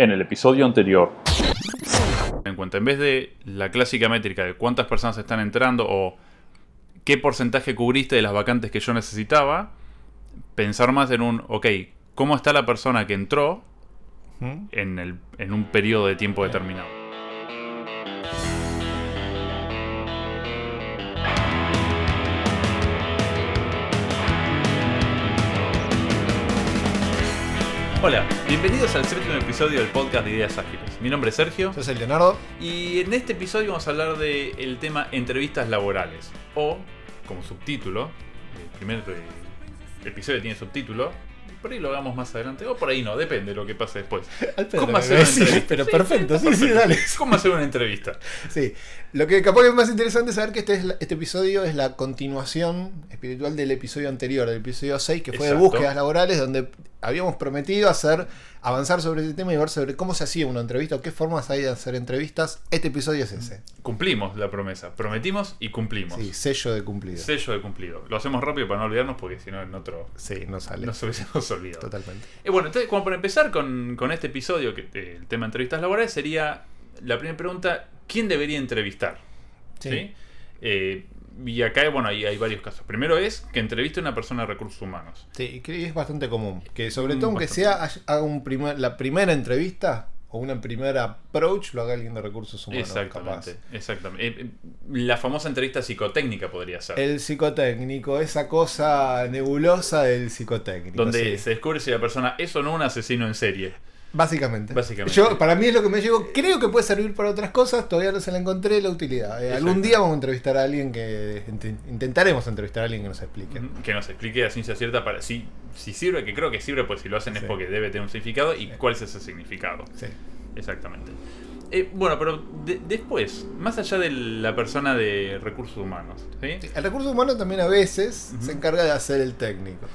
En el episodio anterior. En cuenta, en vez de la clásica métrica de cuántas personas están entrando o qué porcentaje cubriste de las vacantes que yo necesitaba, pensar más en un, ok, ¿cómo está la persona que entró en, el, en un periodo de tiempo determinado? Hola, bienvenidos al séptimo episodio del podcast de Ideas Ágiles. Mi nombre es Sergio. Yo soy Leonardo. Y en este episodio vamos a hablar del tema entrevistas laborales. O, como subtítulo, el primer eh, episodio tiene subtítulo. Por ahí lo hagamos más adelante. O por ahí no, depende de lo que pase después. ¿Cómo hacer una entrevista? Pero perfecto, sí, sí, dale. ¿Cómo hacer una entrevista? Sí. Lo que capaz es más interesante es saber que este, es este episodio es la continuación espiritual del episodio anterior, del episodio 6, que fue de búsquedas laborales, donde habíamos prometido hacer avanzar sobre este tema y ver sobre cómo se hacía una entrevista o qué formas hay de hacer entrevistas. Este episodio es ese. Cumplimos la promesa. Prometimos y cumplimos. Sí, sello de cumplido. Sello de cumplido. Lo hacemos rápido para no olvidarnos porque si no en otro... Sí, no sale. Nos hubiésemos olvidado. Totalmente. Y bueno, entonces como para empezar con, este episodio, que eh, el tema de entrevistas laborales, sería la primera pregunta, ¿quién debería entrevistar? ¿Sí? Eh, y acá, bueno, hay, hay varios casos. Primero es que entreviste a una persona de recursos humanos. Sí, que es bastante común. Que sobre todo, aunque sea haga un primer, la primera entrevista o una primera approach, lo haga alguien de recursos humanos. Exactamente. exactamente. Eh, eh, la famosa entrevista psicotécnica podría ser. El psicotécnico, esa cosa nebulosa del psicotécnico. Donde se descubre si la persona es o no un asesino en serie. Básicamente. Yo, para mí es lo que me llegó. Creo que puede servir para otras cosas. Todavía no se la encontré la utilidad. Eh, algún día vamos a entrevistar a alguien que. Intentaremos entrevistar a alguien que nos explique. Que nos explique a ciencia cierta para si, si sirve, que creo que sirve, pues si lo hacen es porque debe tener un significado. ¿Y cuál es ese significado? Sí. Exactamente. Eh, bueno, pero después, más allá de la persona de recursos humanos. el recurso humano también a veces se encarga de hacer el técnico.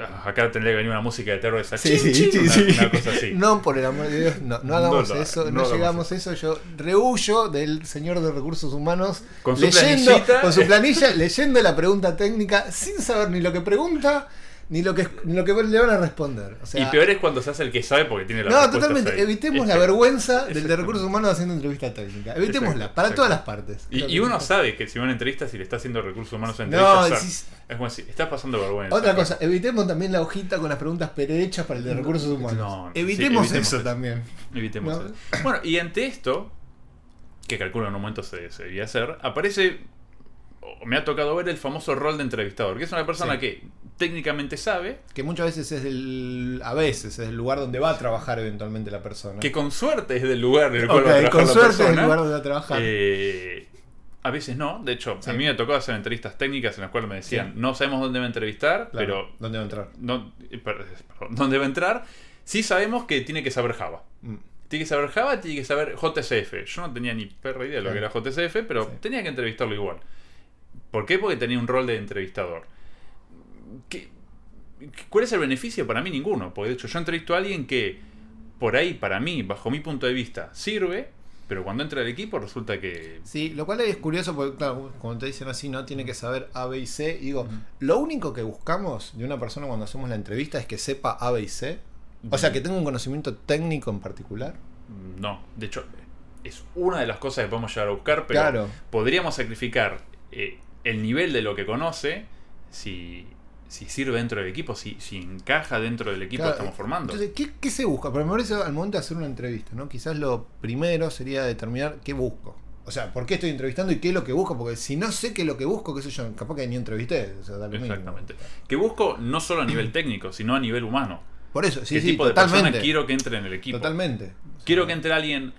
Ah, acá tendría que venir una música de terror esa sí, sí, sí, una, cosa así. No, por el amor de Dios, no, no hagamos eso, no, llegamos a eso. Yo rehuyo del señor de recursos humanos con su leyendo, con su planilla, leyendo la pregunta técnica sin saber ni lo que pregunta ni lo que, ni lo que le van a responder. y peor es cuando se hace el que sabe porque tiene la No, totalmente. Evitemos la vergüenza del de recursos humanos haciendo entrevista técnica. Evitémosla, para todas las partes. Y, uno sabe que si va a una entrevista, si le está haciendo recursos humanos a entrevista, no, es como decir, estás pasando vergüenza. Otra cosa, evitemos también la hojita con las preguntas prehechas para el de recursos humanos. No, evitemos, eso, también. Evitemos eso. Bueno, y ante esto, que calculo en un momento se, se debía hacer, aparece me ha tocado ver el famoso rol de entrevistador, que es una persona que técnicamente sabe. Que muchas veces es el. A veces es el lugar donde va a trabajar eventualmente la persona. Que con suerte es del lugar en el cual va a trabajar con suerte es el lugar donde va a trabajar. Eh, a veces no, de hecho, a mí me tocó hacer entrevistas técnicas en las cuales me decían, no sabemos dónde va a entrevistar, pero... ¿Dónde va a entrar? No, perdón, ¿Dónde va a entrar? Sí sabemos que tiene que saber Java. Mm. Tiene que saber Java, tiene que saber JCF. Yo no tenía ni perra idea de lo que era JCF, pero tenía que entrevistarlo igual. ¿Por qué? Porque tenía un rol de entrevistador. ¿Cuál es el beneficio? Para mí ninguno. Porque de hecho yo entrevisto a alguien que por ahí, para mí, bajo mi punto de vista, sirve, pero cuando entra el equipo resulta que... Sí, lo cual es curioso porque, claro, como te dicen así, no tiene que saber A, B y C. Y digo, lo único que buscamos de una persona cuando hacemos la entrevista es que sepa A, B y C. O sea, que tenga un conocimiento técnico en particular. No, de hecho, es una de las cosas que podemos llegar a buscar, pero podríamos sacrificar eh, el nivel de lo que conoce, si, si sirve dentro del equipo, si, si encaja dentro del equipo que estamos formando. Entonces, ¿qué, se busca? Pero me parece al momento de hacer una entrevista, ¿no? Quizás lo primero sería determinar qué busco. O sea, ¿por qué estoy entrevistando y qué es lo que busco? Porque si no sé qué es lo que busco, qué sé yo, capaz que ni entrevisté. Exactamente. Que busco no solo a nivel técnico, sino a nivel humano. Por eso, sí, ¿Qué sí, tipo de persona quiero que entre en el equipo? Totalmente. Quiero que entre alguien.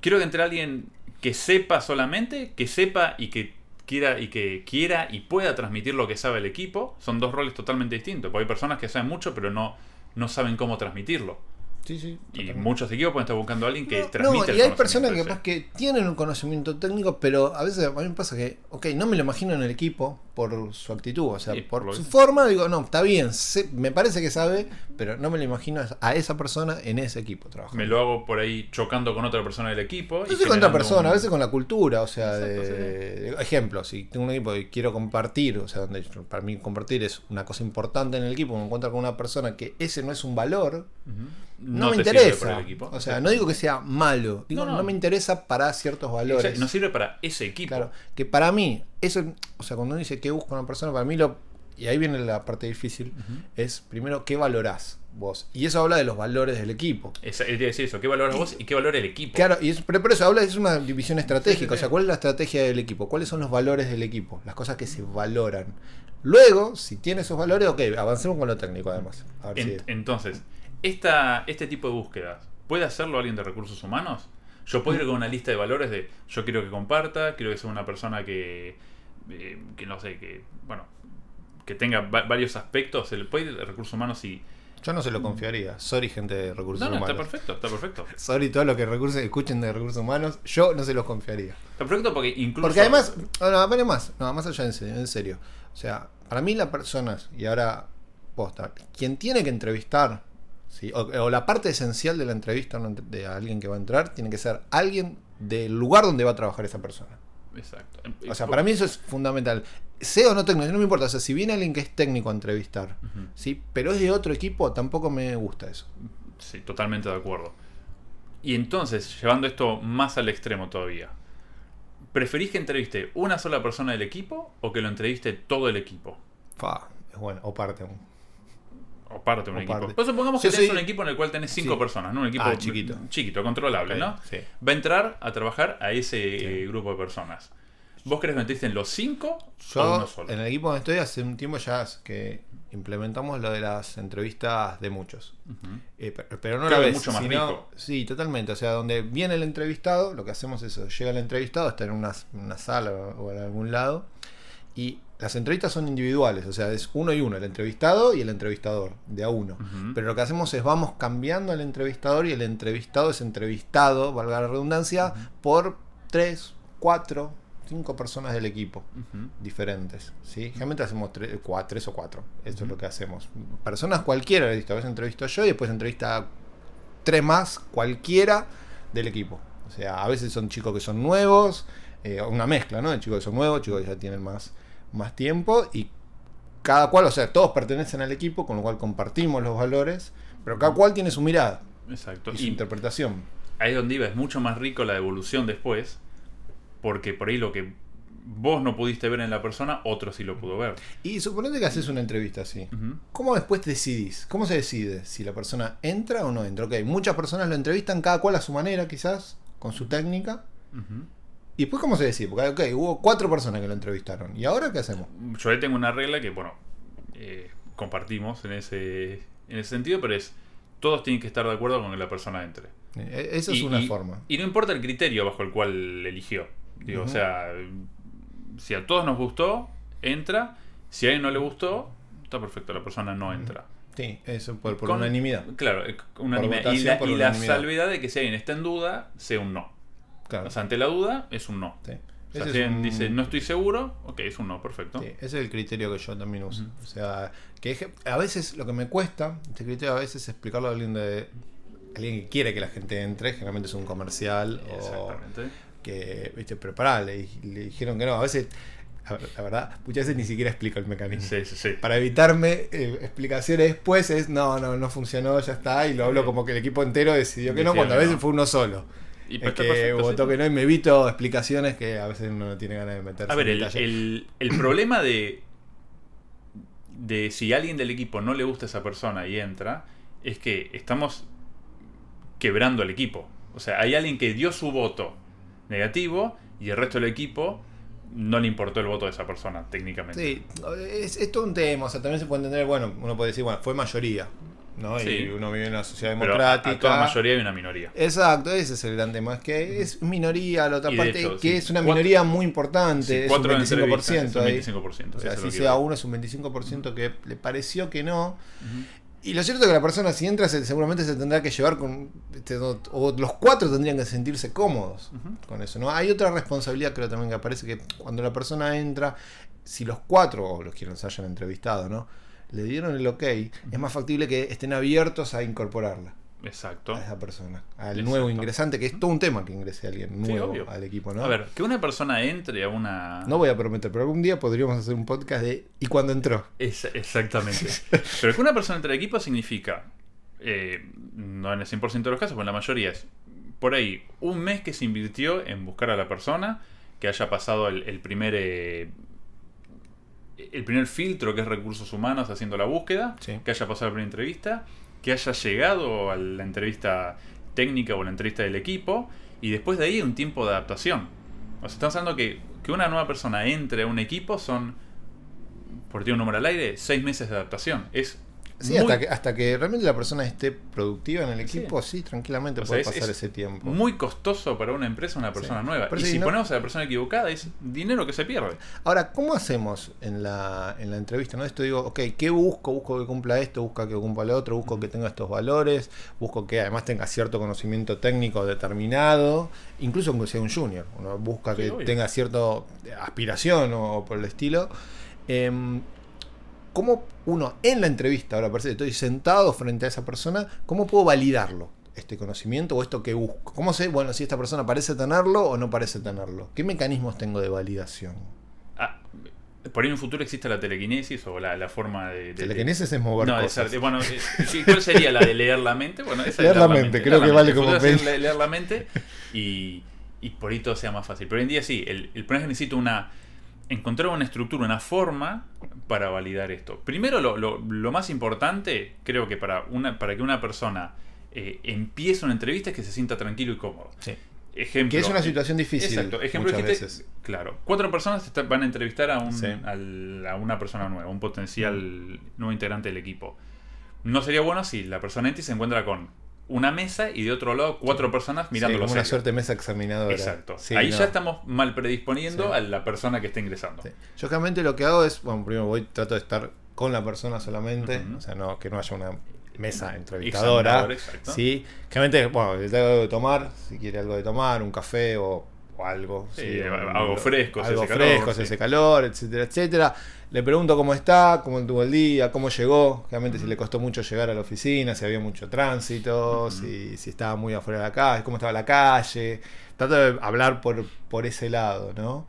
Quiero que entre alguien que sepa solamente, que sepa y que quiera y que quiera y pueda transmitir lo que sabe el equipo, son dos roles totalmente distintos. Porque hay personas que saben mucho, pero no, no saben cómo transmitirlo. Sí, sí, y muchos equipos pueden estar buscando a alguien que transmite no, y hay personas que, que tienen un conocimiento técnico, pero a veces a mí me pasa que, ok, no me lo imagino en el equipo, por su actitud, o sea, por, su forma, digo, no, está bien, me parece que sabe, pero no me lo imagino a esa persona en ese equipo trabajando. Me lo hago por ahí chocando con otra persona del equipo. No sé con otra persona, a veces con la cultura, o sea, de, ejemplo, si tengo un equipo y quiero compartir, o sea, donde para mí compartir es una cosa importante en el equipo, me encuentro con una persona que ese no es un valor, no, me interesa. O sea, no digo que sea malo, digo, no, me interesa para ciertos valores. no sirve para ese equipo. Claro, que para mí, eso, o sea, cuando uno dice qué busca una persona, para mí lo. Y ahí viene la parte difícil, es primero qué valorás vos. Y eso habla de los valores del equipo. Es, decir eso, qué valoras vos y qué valora el equipo. Claro, y pero por eso habla, es una división estratégica. O sea, ¿cuál es la estrategia del equipo? ¿Cuáles son los valores del equipo? Las cosas que se valoran. Luego, si tiene esos valores, ok, avancemos con lo técnico además. Entonces, esta, este tipo de búsquedas, ¿puede hacerlo alguien de recursos humanos? Yo puedo ir con una lista de valores de yo quiero que comparta, quiero que sea una persona que, eh, que no sé, que, bueno, que tenga varios aspectos. El puede ir de recursos humanos y... Yo no se lo confiaría. Sorry, gente de recursos humanos. No, está perfecto, está perfecto. Sorry, todo lo que recursos, escuchen de recursos humanos, yo no se los confiaría. Está perfecto porque incluso. Porque además, no, no, más, no, más allá en serio, en serio. O sea, para mí las personas, y ahora posta, quien tiene que entrevistar o, la parte esencial de la entrevista de alguien que va a entrar tiene que ser alguien del lugar donde va a trabajar esa persona. Exacto. O sea, para mí eso es fundamental. Sea o no técnico, no me importa. O sea, si viene alguien que es técnico a entrevistar, ¿sí? pero es de otro equipo, tampoco me gusta eso. Sí, totalmente de acuerdo. Y entonces, llevando esto más al extremo todavía, ¿preferís que entreviste una sola persona del equipo o que lo entreviste todo el equipo? Fa, es bueno, o parte o parte de un equipo. Pues supongamos que tenés un equipo en el cual tenés cinco personas, ¿no? Un equipo ah, chiquito. chiquito, controlable, ¿no? Va a entrar a trabajar a ese grupo de personas. ¿Vos crees que metiste en los cinco Yo, o uno solo? En el equipo donde estoy hace un tiempo ya que implementamos lo de las entrevistas de muchos. Eh, pero, no la vez, mucho más rico. Sí, totalmente. O sea, donde viene el entrevistado, lo que hacemos es eso, llega el entrevistado, está en una, una sala o en algún lado, y las entrevistas son individuales, o sea, es uno y uno, el entrevistado y el entrevistador, de a uno. Pero lo que hacemos es vamos cambiando al entrevistador y el entrevistado es entrevistado, valga la redundancia, por tres, cuatro, cinco personas del equipo diferentes. ¿sí? Generalmente hacemos tres, tres o cuatro, eso es lo que hacemos. Personas cualquiera, a veces entrevisto yo y después entrevista tres más, cualquiera del equipo. O sea, a veces son chicos que son nuevos, eh, una mezcla, ¿no? De chicos que son nuevos, chicos que ya tienen más más tiempo y cada cual, o sea, todos pertenecen al equipo, con lo cual compartimos los valores, pero cada cual tiene su mirada. Exacto. Y su interpretación. Ahí es donde iba, es mucho más rico la evolución después, porque por ahí lo que vos no pudiste ver en la persona, otro sí lo pudo ver. Y suponete que haces una entrevista así. ¿Cómo después decidís? ¿Cómo se decide si la persona entra o no entra? Ok, muchas personas lo entrevistan, cada cual a su manera, quizás, con su técnica. ¿Y después cómo se decide? Porque, ok, hubo cuatro personas que lo entrevistaron. ¿Y ahora qué hacemos? Yo ahí tengo una regla que, bueno, eh, compartimos en ese, en ese sentido, pero es, todos tienen que estar de acuerdo con que la persona entre. Eh, esa es una forma. Y no importa el criterio bajo el cual eligió. Digo, o sea, si a todos nos gustó, entra. Si a él no le gustó, está perfecto, la persona no entra. Sí, eso por, unanimidad. Claro, unanimidad. Y, la, y la salvedad de que si alguien está en duda, sea un no. O sea, ante la duda es un no. si alguien dice no estoy seguro, ok, es un no, perfecto. ese es el criterio que yo también uso. O sea, que a veces lo que me cuesta, este criterio a veces es explicarlo a alguien de alguien que quiere que la gente entre, generalmente es un comercial o que, viste, preparale y le dijeron que no. A veces la verdad, muchas veces ni siquiera explico el mecanismo. Para evitarme eh, explicaciones después es, no, no, no funcionó, ya está, y lo hablo como que el equipo entero decidió que no, cuando a veces fue uno solo. Y es que votó que no y me evito explicaciones que a veces uno no tiene ganas de meterse. A ver, el, problema de, de si a alguien del equipo no le gusta esa persona y entra, es que estamos quebrando el equipo. O sea, hay alguien que dio su voto negativo y el resto del equipo no le importó el voto de esa persona, técnicamente. Sí, es, es todo un tema. O sea, también se puede entender, bueno, uno puede decir, bueno, fue mayoría. ¿No? Y uno vive en una sociedad democrática. Pero a toda mayoría y una minoría. Exacto, ese es el gran tema. Es que es minoría, la otra parte, que es una minoría muy importante. es un 25%. Es un 25%. O sea, si sea uno es un 25% que le pareció que no. Y lo cierto es que la persona, si entra, seguramente se tendrá que llevar con. Este, o los cuatro tendrían que sentirse cómodos con eso. ¿no? Hay otra responsabilidad, creo también, que aparece que cuando la persona entra, si los cuatro, o los quienes hayan entrevistado, ¿no? Le dieron el ok, es más factible que estén abiertos a incorporarla. Exacto. A esa persona, al nuevo ingresante, que es todo un tema que ingrese alguien nuevo al equipo, ¿no? A ver, que una persona entre a una. No voy a prometer, pero algún día podríamos hacer un podcast de ¿y cuando entró? exactamente. pero que una persona entre al equipo significa, eh, no en el 100% de los casos, pero en la mayoría es por ahí un mes que se invirtió en buscar a la persona, que haya pasado el, primer. Eh, el primer filtro que es recursos humanos haciendo la búsqueda, que haya pasado la primera entrevista que haya llegado a la entrevista técnica o la entrevista del equipo y después de ahí un tiempo de adaptación. O sea, estamos hablando que, que una nueva persona entre a un equipo son, por decir un número al aire, seis meses de adaptación. Es Sí, hasta, que, hasta que realmente la persona esté productiva en el equipo, sí, tranquilamente puede pasar ese tiempo. Muy costoso para una empresa una persona nueva. y si ponemos a la persona equivocada, es dinero que se pierde. Ahora, ¿cómo hacemos en la, en la entrevista? ¿no? Esto digo, ok, ¿qué busco? Busco que cumpla esto, busco que cumpla lo otro, busco que tenga estos valores, busco que además tenga cierto conocimiento técnico determinado, incluso aunque sea un junior. Uno busca que tenga cierta aspiración o, por el estilo. Eh, ¿cómo uno en la entrevista, ahora parece que estoy sentado frente a esa persona, cómo puedo validarlo? Este conocimiento o esto que busco. ¿Cómo sé, bueno, si esta persona parece tenerlo o no parece tenerlo? ¿Qué mecanismos tengo de validación? Ah, por ahí en un futuro existe la telequinesis o la, forma de, Telequinesis es mover no, cosas. bueno, eh, ¿cuál sería la de leer la mente? Bueno, esa leer, la mente, creo que vale como leer, leer la mente y, y, por ahí todo sea más fácil. Pero hoy en día sí, el, el problema es que necesito una encontrar una estructura, una forma para validar esto. Primero, lo, más importante, creo que para, una, para que una persona eh, empiece una entrevista es que se sienta tranquilo y cómodo. Sí. Ejemplo, que es una situación difícil. Exacto. Ejemplo muchas veces. claro. Cuatro personas van a entrevistar a, un, a una persona nueva, un potencial mm. nuevo integrante del equipo. No sería bueno si la persona entra y se encuentra con una mesa y de otro lado cuatro personas mirándolo. Sí, una suerte mesa examinadora. Exacto. Ahí ya estamos mal predisponiendo a la persona que está ingresando. Yo realmente lo que hago es, bueno, primero voy, trato de estar con la persona solamente, o sea, no, que no haya una mesa entrevistadora. Sí, generalmente, bueno, le algo de tomar, si quiere algo de tomar, un café o, algo. Sí, algo fresco, algo fresco, calor, ese calor, etcétera, etcétera. Le pregunto cómo está, cómo tuvo el día, cómo llegó, realmente si le costó mucho llegar a la oficina, si había mucho tránsito, si, si, estaba muy afuera de la calle, cómo estaba la calle. Trato de hablar por, por ese lado, ¿no?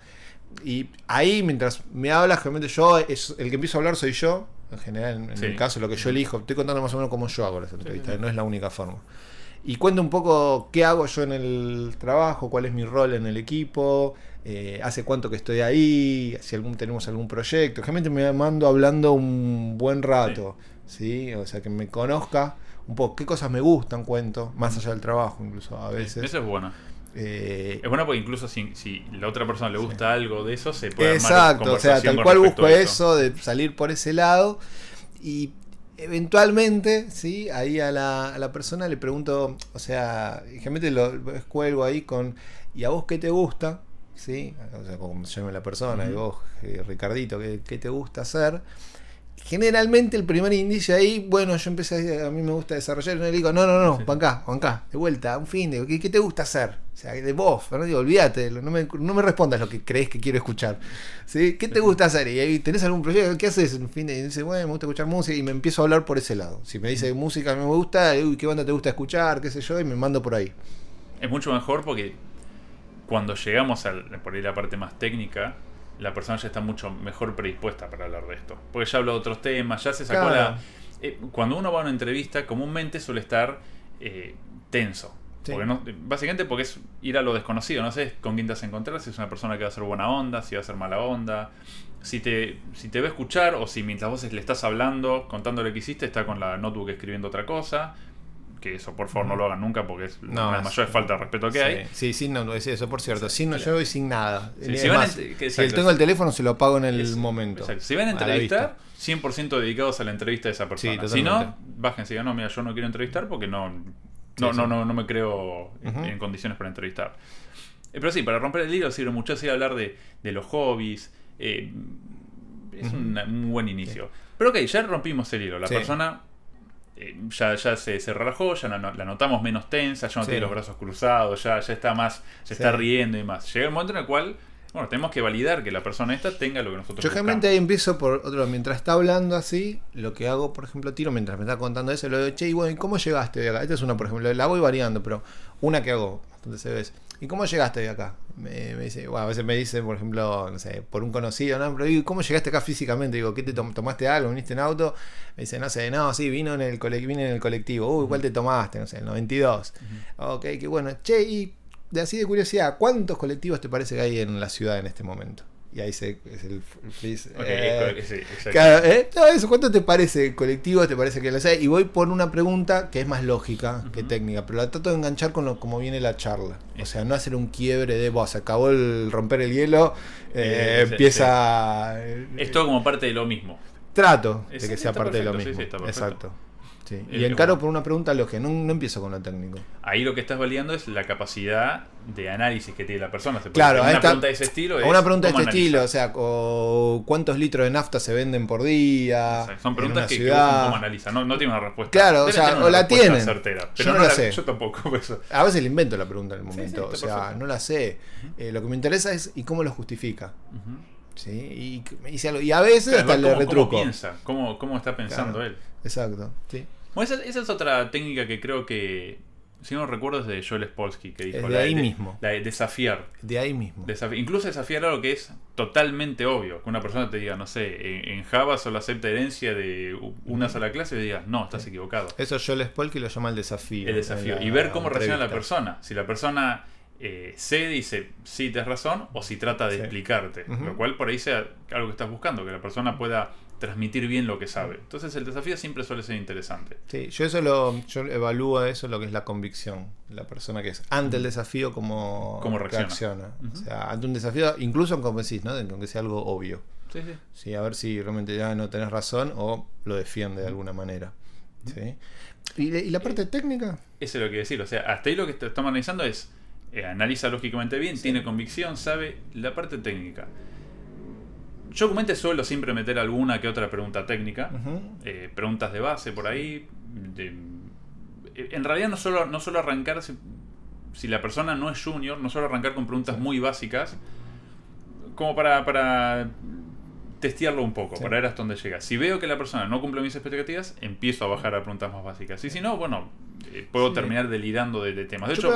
Y ahí, mientras me hablas, realmente yo, es, el que empiezo a hablar soy yo, en general, en, el caso, lo que yo elijo. Estoy contando más o menos cómo yo hago las entrevistas, no es la única forma. Y cuento un poco qué hago yo en el trabajo, cuál es mi rol en el equipo, eh, hace cuánto que estoy ahí, si algún, tenemos algún proyecto. Realmente me mando hablando un buen rato, sí. O sea, que me conozca un poco qué cosas me gustan, cuento, más allá del trabajo incluso a veces. eso es bueno. Eh, es bueno porque incluso si, si la otra persona le gusta algo de eso, se puede Exacto, o sea, tal cual busco eso, de salir por ese lado. Y eventualmente, ¿sí? Ahí a la, a la persona le pregunto, o sea, generalmente lo escuelgo ahí con, ¿y a vos qué te gusta? ¿sí? O sea, como se llama la persona, y vos, eh, Ricardito, ¿qué, te gusta hacer? Generalmente el primer indicio ahí, bueno, yo empecé, a, mí me gusta desarrollar, y le digo, no, no, no, sí. acá, acá, de vuelta, un fin, de, ¿qué, te gusta hacer? O sea, de vos, no digo, olvídate, no me, no me respondas lo que crees que quiero escuchar. ¿sí? ¿Qué te gusta hacer? Y ahí tenés algún proyecto, ¿qué haces? Un fin de, y dice, bueno, me gusta escuchar música, y me empiezo a hablar por ese lado. Si me dice música me gusta, uy, ¿qué banda te gusta escuchar? ¿Qué sé yo? Y me mando por ahí. Es mucho mejor porque cuando llegamos a por ahí la parte más técnica, la persona ya está mucho mejor predispuesta para hablar de esto. Porque ya habló de otros temas, ya se sacó la... Eh, cuando uno va a una entrevista, comúnmente suele estar eh, tenso. básicamente porque es ir a lo desconocido, no sé con quién te vas a encontrar, si es una persona que va a ser buena onda, si va a ser mala onda, si te, si te va a escuchar o si mientras vos le estás hablando, contándole que hiciste, está con la notebook escribiendo otra cosa que eso por favor no lo hagan nunca porque es la mayor falta de respeto que hay. Sí, sin no, es eso, por cierto. Sin no, yo voy sin nada. si, tengo el teléfono, se lo apago en el momento. Si van a entrevistar, 100% dedicados a la entrevista de esa persona. si no, bájense y digan, no, mira, yo no quiero entrevistar porque no, no, no, no, no, me creo en condiciones para entrevistar. Eh, pero sí, para romper el hilo sirve mucho así hablar de, de los hobbies. Eh, es un, buen inicio. Pero ok, ya rompimos el hilo. La persona eh, ya, ya se, se, relajó, ya la, notamos menos tensa, ya no tiene los brazos cruzados, ya, ya está más, se está riendo y más. Llega el momento en el cual bueno, tenemos que validar que la persona esta tenga lo que nosotros Yo generalmente ahí empiezo por otro, mientras está hablando así, lo que hago, por ejemplo, tiro mientras me está contando eso, lo de, che, y bueno, ¿y cómo llegaste de acá? Esta es una, por ejemplo, la voy variando, pero una que hago bastante se ve ¿y cómo llegaste de acá? Me, dice, bueno, a veces me dicen, por ejemplo, no sé, por un conocido, ¿no? Pero ¿cómo llegaste acá físicamente? Digo, ¿qué te tomaste algo? ¿Viniste en auto? Me dice, no sé, no, sí, vino en el vine en el colectivo. Uy, ¿cuál te tomaste? No sé, el 92. Ok, qué bueno. Che, y de así de curiosidad, ¿cuántos colectivos te parece que hay en la ciudad en este momento? Y ahí se, es el freeze. Eh, ¿eh? No, eso, ¿cuánto te parece colectivo? ¿Te parece que lo sé? Y voy por una pregunta que es más lógica que técnica, pero la trato de enganchar con lo, como viene la charla. O sea, no hacer un quiebre de vos, acabó el romper el hielo, eh, empieza. Es todo como parte de lo mismo. Trato de que sea parte de lo mismo. Exacto. Y encaro por una pregunta lógica, no, no, empiezo con lo técnico. Ahí lo que estás validando es la capacidad de análisis que tiene la persona. claro, una pregunta de ese estilo. una pregunta de este estilo, o sea, ¿cuántos litros de nafta se venden por día? Son preguntas que, ciudad? cómo analiza, no, no tiene una respuesta. Claro, o sea, o la tienen. Certera, pero yo no, la, sé. Yo tampoco. A veces le invento la pregunta en el momento, o sea, no la sé. Eh, lo que me interesa es ¿y cómo lo justifica? ¿Sí? Y, y, y, a veces hasta le retruco. ¿Cómo piensa? ¿Cómo, cómo está pensando él? Exacto, sí. Bueno, esa, es otra técnica que creo que, si no recuerdo, es de Joel Spolsky, que dijo. de ahí mismo. La de desafiar. De ahí mismo. incluso desafiar algo que es totalmente obvio. Que una persona te diga, no sé, en, Java solo acepta herencia de una sola clase y digas, no, estás equivocado. Eso Joel Spolsky lo llama el desafío. El desafío. y ver cómo reacciona la persona. Si la persona eh, y dice, sí, tienes razón, o si trata de explicarte. Lo cual por ahí sea algo que estás buscando, que la persona pueda transmitir bien lo que sabe. Entonces el desafío siempre suele ser interesante. Sí, yo eso lo yo evalúo eso lo que es la convicción, la persona que es ante el desafío como reacciona. O sea, ante un desafío, incluso como decís, ¿no? aunque sea algo obvio. Sí, sí. sí, a ver si realmente ya no tenés razón o lo defiende de alguna manera. ¿sí? ¿Y, la parte técnica? Eso es lo que decir, o sea, hasta ahí lo que estamos analizando es eh, analiza lógicamente bien, tiene convicción, sabe la parte técnica. Yo comente suelo siempre meter alguna que otra pregunta técnica, eh, preguntas de base por ahí. en realidad no solo, no solo arrancar, si, la persona no es junior, no solo arrancar con preguntas muy básicas, como para, para testearlo un poco, para ver hasta dónde llega. Si veo que la persona no cumple mis expectativas, empiezo a bajar a preguntas más básicas. Y si no, bueno, eh, puedo terminar delirando de, temas. De hecho,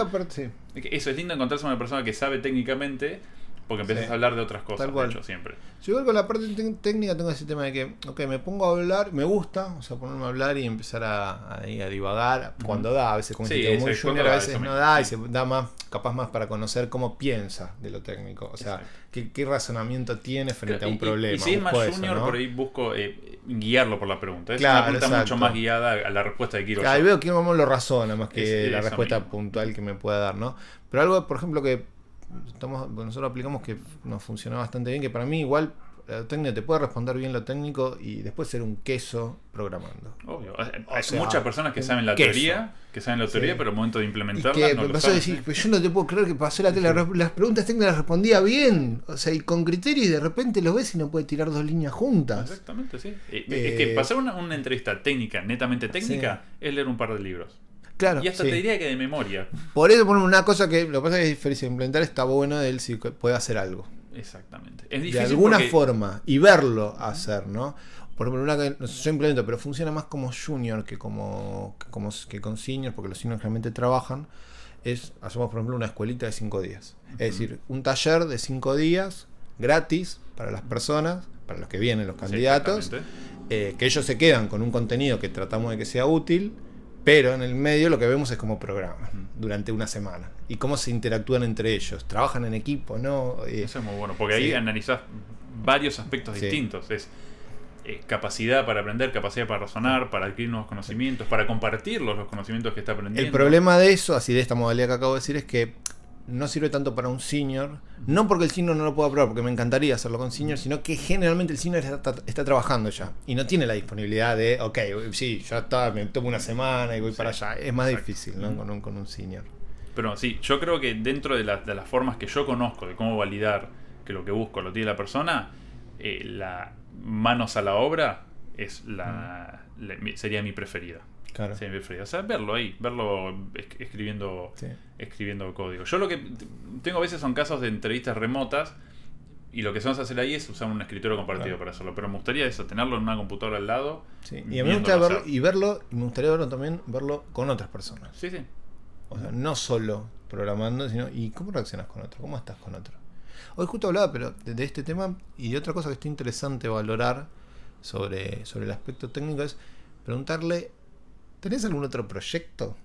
eso es lindo encontrarse con una persona que sabe técnicamente porque empiezas a hablar de otras cosas, de hecho, siempre. Yo igual con la parte técnica tengo ese tema de que, ok, me pongo a hablar, me gusta, o sea, ponerme a hablar y empezar a, a, divagar cuando da, a veces como sí, muy junior, a veces no da y se da más, capaz más para conocer cómo piensa de lo técnico, o sea, qué, qué, razonamiento tiene frente a un problema. Y si es más junior, por ahí busco eh, guiarlo por la pregunta. Es una pregunta mucho más guiada a la respuesta de quiero Claro, y veo que vamos lo razona más que la respuesta puntual que me pueda dar, ¿no? Pero algo, por ejemplo, que nosotros aplicamos que nos funciona bastante bien, que para mí igual la técnica te puede responder bien lo técnico y después ser un queso programando. Obvio. Hay muchas personas que saben la teoría, que saben la teoría, pero al momento de implementarla. no me pasó a decir, pues yo no te puedo creer que pasé la tele, las preguntas técnicas las respondía bien, o sea, y con criterio y de repente lo ves y no puede tirar dos líneas juntas. Exactamente, sí. Eh, es que pasar una, una entrevista técnica, netamente técnica, es leer un par de libros. Claro, y hasta te diría que de memoria. Por eso, ponemos una cosa que lo que pasa es que es difícil implementar, está bueno de él si puede hacer algo. Exactamente. de alguna forma y verlo hacer, ¿no? Por ejemplo, una que yo implemento, pero funciona más como junior que como, que como que con senior, porque los seniors realmente trabajan. Es, hacemos por ejemplo una escuelita de cinco días. Es decir, un taller de cinco días gratis para las personas, para los que vienen, los candidatos, eh, que ellos se quedan con un contenido que tratamos de que sea útil pero en el medio lo que vemos es cómo programan durante una semana y cómo se interactúan entre ellos. Trabajan en equipo, ¿no? Eh, Eso es muy bueno, porque ahí analizás varios aspectos distintos. Es eh, capacidad para aprender, capacidad para razonar, para adquirir nuevos conocimientos, para compartirlos los conocimientos que está aprendiendo. El problema de eso, así de esta modalidad que acabo de decir, es que no sirve tanto para un senior, no porque el senior no lo pueda probar, porque me encantaría hacerlo con senior, sino que generalmente el senior está, trabajando ya y no tiene la disponibilidad de, ok, sí, ya está, me tomo una semana y voy para allá. Es más difícil ¿no? con, un, con un senior. Pero sí, yo creo que dentro de, de, las formas que yo conozco de cómo validar que lo que busco lo tiene la persona, eh, la manos a la obra es la, sería mi preferida. Claro. O sea, verlo ahí, verlo escribiendo, escribiendo código. Yo lo que tengo a veces son casos de entrevistas remotas Y lo que vamos a hacer ahí es usar un escritorio compartido para hacerlo. Pero me gustaría eso, tenerlo en una computadora al lado. Sí. Y a mí me gustaría verlo, y verlo, y me gustaría verlo también, verlo con otras personas. Sí, sí. O sea, no solo programando, sino, ¿y cómo reaccionas con otro? ¿Cómo estás con otro? Hoy justo hablaba pero de, este tema y de otra cosa que está interesante valorar sobre, sobre el aspecto técnico es preguntarle, ¿tenés algún otro proyecto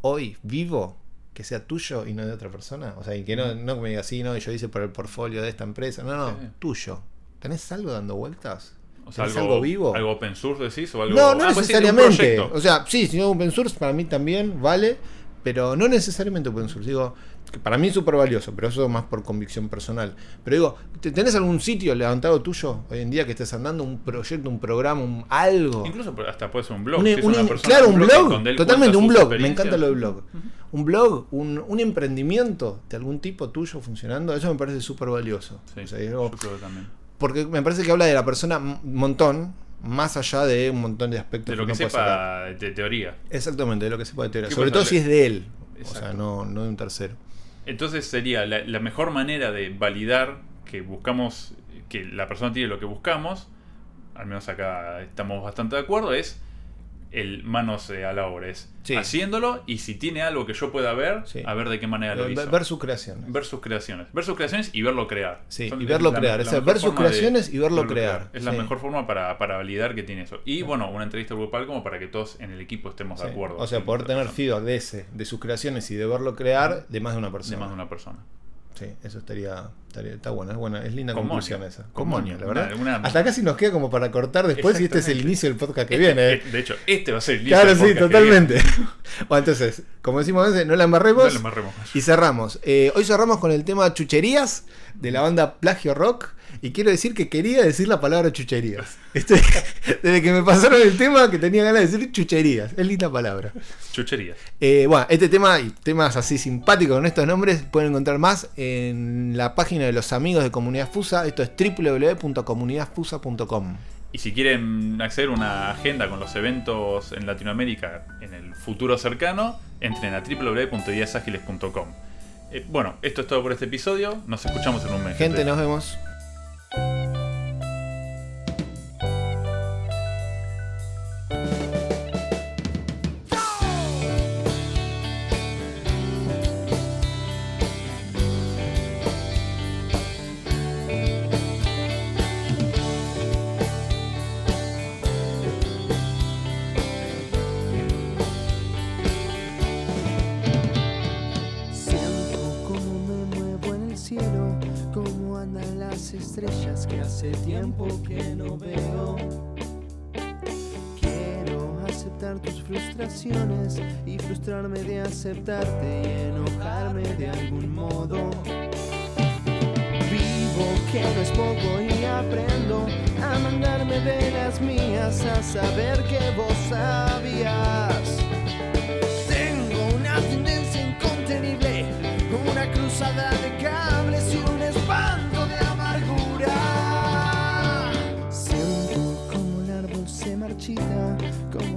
hoy vivo que sea tuyo y no de otra persona? O sea, y que no, no me digas, sí, no, yo hice por el portfolio de esta empresa. No, no, tuyo. ¿Tenés algo dando vueltas? O sea, algo, vivo? ¿Algo open source decís? O algo... No, no ah, pues necesariamente. o sea, sí, si no open source para mí también vale, pero no necesariamente open source. Digo, que para mí es súper valioso, pero eso más por convicción personal. Pero digo, ¿tenés algún sitio levantado tuyo hoy en día que estés andando? ¿Un proyecto, un programa, un, algo? Incluso hasta puede ser un blog. claro, un blog. Totalmente, un blog. Me encanta lo del blog. Un blog, un, emprendimiento de algún tipo tuyo funcionando, eso me parece súper valioso. Sí, yo creo también. Porque me parece que habla de la persona un montón, más allá de un montón de aspectos. De lo que, sepa de teoría. Exactamente, de lo que sepa de teoría. Sobre todo si es de él, o sea, no, no de un tercero. Entonces sería la, mejor manera de validar que buscamos, que la persona tiene lo que buscamos, al menos acá estamos bastante de acuerdo, es el manos a la obra, es haciéndolo y si tiene algo que yo pueda ver, a ver de qué manera lo hizo. Ver sus creaciones. Ver sus creaciones. Ver sus creaciones y verlo crear. Sí, y verlo crear. es ver sus creaciones y verlo, crear. Es la mejor forma para, validar que tiene eso. Y bueno, una entrevista grupal como para que todos en el equipo estemos de acuerdo. O sea, poder tener feedback de ese, de sus creaciones y de verlo crear de más de una persona. De más de una persona. Sí, eso estaría, está buena, es buena, es linda conclusión esa. Comonio, la verdad. Hasta casi nos queda como para cortar después y este es el inicio del podcast que viene. ¿eh? De hecho, este va a ser el inicio Claro, sí, totalmente. bueno, entonces, como decimos a veces, no la amarremos. No la Y cerramos. Eh, hoy cerramos con el tema Chucherías de la banda Plagio Rock. Y quiero decir que quería decir la palabra chucherías. Desde que me pasaron el tema, que tenía ganas de decir chucherías. Es linda palabra. Chucherías. Eh, bueno, este tema y temas así simpáticos con estos nombres pueden encontrar más en la página de los amigos de Comunidad Fusa. Esto es www.comunidadfusa.com. Y si quieren acceder a una agenda con los eventos en Latinoamérica en el futuro cercano, entren a www.ideasagiles.com. Eh, bueno, esto es todo por este episodio. Nos escuchamos en un mes. gente. nos vemos. Música que hace tiempo que no veo. Quiero aceptar tus frustraciones y frustrarme de aceptarte y enojarme de algún modo. Vivo que no es poco y aprendo a mandarme de las mías a saber que vos sabías. Tengo una tendencia incontenible, una cruzada de cables y un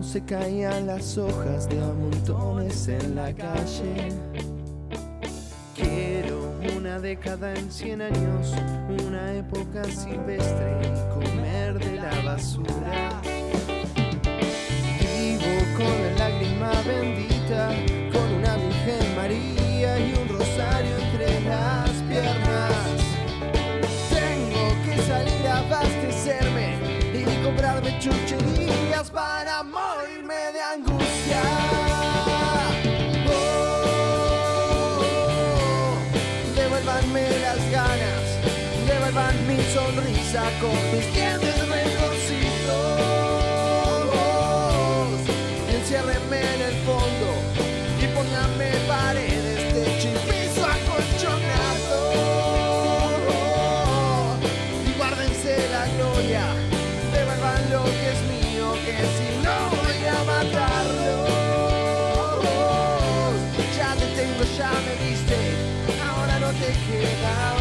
se caían las hojas de a montones en la calle. Quiero una década en cien años, una época silvestre y comer de la basura. Vivo con la lágrima bendita, con una Virgen María y un rosario entre las piernas. Tengo que salir a abastecerme y comprarme chucherías sonrisa con mis dientes retorcidos. Enciérrenme en el fondo y pónganme paredes de piso acolchonado. Y guárdense la gloria, devuelvan lo que es mío que si no voy a matarlos. Ya te tengo, ya me viste, ahora no te queda